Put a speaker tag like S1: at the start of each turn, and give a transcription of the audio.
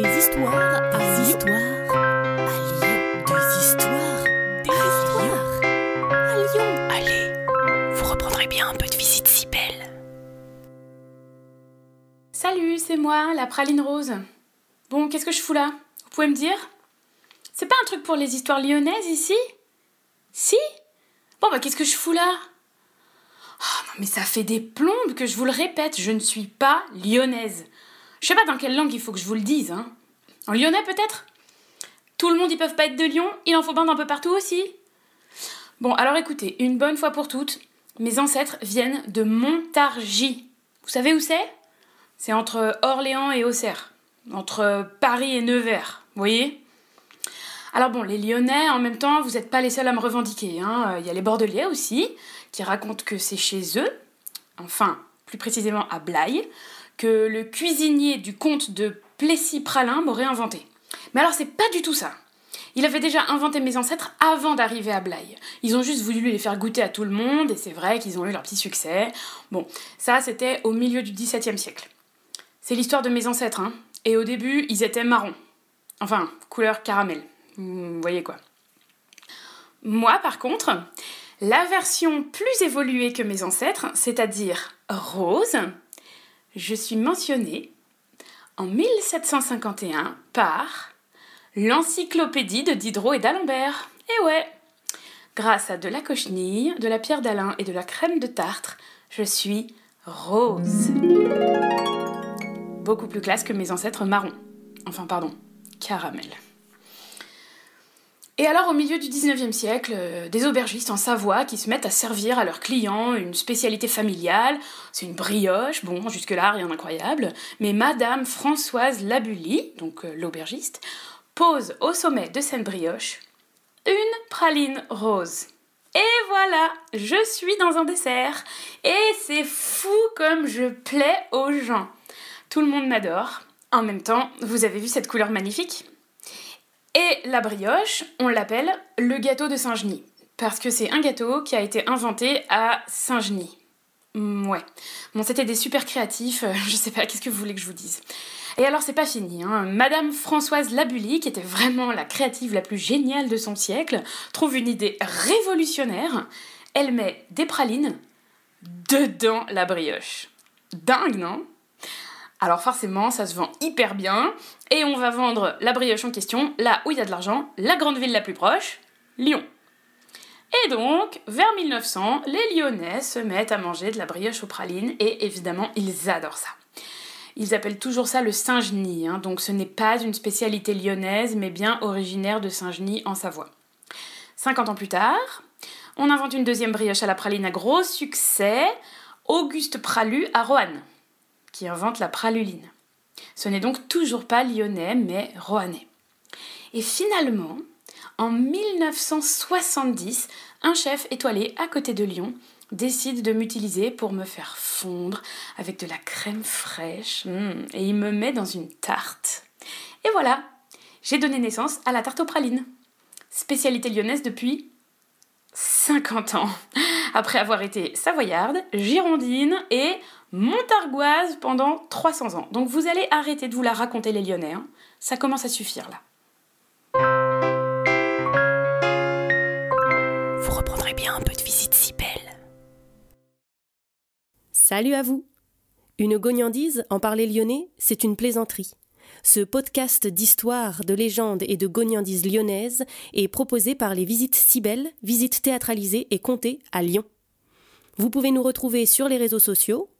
S1: Des histoires à histoires à Lyon. Des histoires, des histoires à Lyon. Allez, vous reprendrez bien un peu de visite si belle.
S2: Salut, c'est moi, la praline rose. Bon, qu'est-ce que je fous là? Vous pouvez me dire? C'est pas un truc pour les histoires lyonnaises ici? Si? Bon, bah qu'est-ce que je fous là? Oh non, mais ça fait des plombes que je vous le répète, je ne suis pas lyonnaise. Je sais pas dans quelle langue il faut que je vous le dise, hein. En lyonnais peut-être? Tout le monde, ils peuvent pas être de Lyon, il en faut bien d'un peu partout aussi? Bon, alors écoutez, une bonne fois pour toutes, mes ancêtres viennent de Montargis. Vous savez où c'est? C'est entre Orléans et Auxerre. Entre Paris et Nevers, vous voyez? Alors bon, les Lyonnais, en même temps, vous n'êtes pas les seuls à me revendiquer. Hein. Il y a les Bordelais aussi, qui racontent que c'est chez eux, enfin, plus précisément à Blaye, que le cuisinier du comte de Plessis-Pralin m'aurait inventé. Mais alors, c'est pas du tout ça. Il avait déjà inventé mes ancêtres avant d'arriver à Blaye. Ils ont juste voulu les faire goûter à tout le monde, et c'est vrai qu'ils ont eu leur petit succès. Bon, ça, c'était au milieu du XVIIe siècle. C'est l'histoire de mes ancêtres, hein. Et au début, ils étaient marrons. Enfin, couleur caramel. Vous voyez quoi. Moi, par contre, la version plus évoluée que mes ancêtres, c'est-à-dire rose, je suis mentionnée en 1751 par l'encyclopédie de Diderot et d'Alembert. Et ouais, grâce à de la cochenille, de la pierre d'Alain et de la crème de tartre, je suis rose. Beaucoup plus classe que mes ancêtres marrons. Enfin, pardon, caramel. Et alors, au milieu du 19e siècle, euh, des aubergistes en Savoie qui se mettent à servir à leurs clients une spécialité familiale. C'est une brioche, bon, jusque-là, rien d'incroyable. Mais Madame Françoise Labully, donc euh, l'aubergiste, pose au sommet de cette brioche une praline rose. Et voilà, je suis dans un dessert. Et c'est fou comme je plais aux gens. Tout le monde m'adore. En même temps, vous avez vu cette couleur magnifique? Et la brioche, on l'appelle le gâteau de Saint-Genis. Parce que c'est un gâteau qui a été inventé à Saint-Genis. Ouais. Bon, c'était des super créatifs, euh, je sais pas, qu'est-ce que vous voulez que je vous dise? Et alors, c'est pas fini, hein. Madame Françoise Labully, qui était vraiment la créative la plus géniale de son siècle, trouve une idée révolutionnaire. Elle met des pralines dedans la brioche. Dingue, non? Alors forcément, ça se vend hyper bien, et on va vendre la brioche en question là où il y a de l'argent, la grande ville la plus proche, Lyon. Et donc, vers 1900, les Lyonnais se mettent à manger de la brioche aux pralines, et évidemment, ils adorent ça. Ils appellent toujours ça le Saint-Genis, hein, donc ce n'est pas une spécialité lyonnaise, mais bien originaire de Saint-Genis en Savoie. 50 ans plus tard, on invente une deuxième brioche à la praline à gros succès, Auguste Pralu à Roanne qui invente la praluline. Ce n'est donc toujours pas lyonnais, mais roannais. Et finalement, en 1970, un chef étoilé à côté de Lyon décide de m'utiliser pour me faire fondre avec de la crème fraîche mmh, et il me met dans une tarte. Et voilà, j'ai donné naissance à la tarte aux pralines. Spécialité lyonnaise depuis 50 ans, après avoir été savoyarde, girondine et montargoise pendant 300 ans. Donc vous allez arrêter de vous la raconter les Lyonnais, hein. ça commence à suffire là.
S1: Vous reprendrez bien un peu de visite si belle.
S3: Salut à vous Une gognandise, en parler lyonnais, c'est une plaisanterie. Ce podcast d'histoire, de légendes et de gognandises lyonnaises est proposé par les Visites Cybelles, visites théâtralisées et comptées à Lyon. Vous pouvez nous retrouver sur les réseaux sociaux,